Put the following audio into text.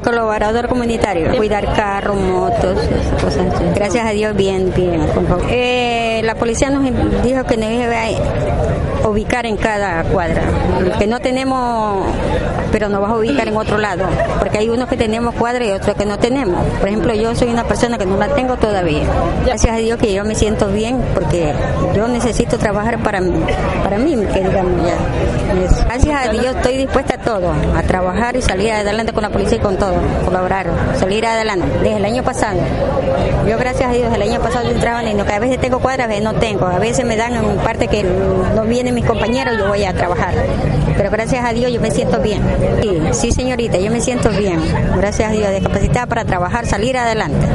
Colaborador comunitario, cuidar carros, motos, cosas así. Gracias a Dios, bien, bien. Eh, la policía nos dijo que nos iba a ubicar en cada cuadra. Que no tenemos, pero nos vas a ubicar en otro lado. Porque hay unos que tenemos cuadra y otros que no tenemos. Por ejemplo, yo soy una persona que no la tengo todavía. Gracias a Dios que yo me siento bien porque yo necesito trabajar para mí, para mí, que digamos ya. Gracias a Dios estoy dispuesta a todo, a trabajar y salir adelante con la policía y con todo, colaborar, salir adelante. Desde el año pasado, yo gracias a Dios el año pasado yo entraba en que a veces tengo cuadras, a veces no tengo, a veces me dan en parte que no vienen mis compañeros, yo voy a trabajar. Pero gracias a Dios yo me siento bien. Sí, sí señorita, yo me siento bien. Gracias a Dios, discapacitada para trabajar, salir adelante.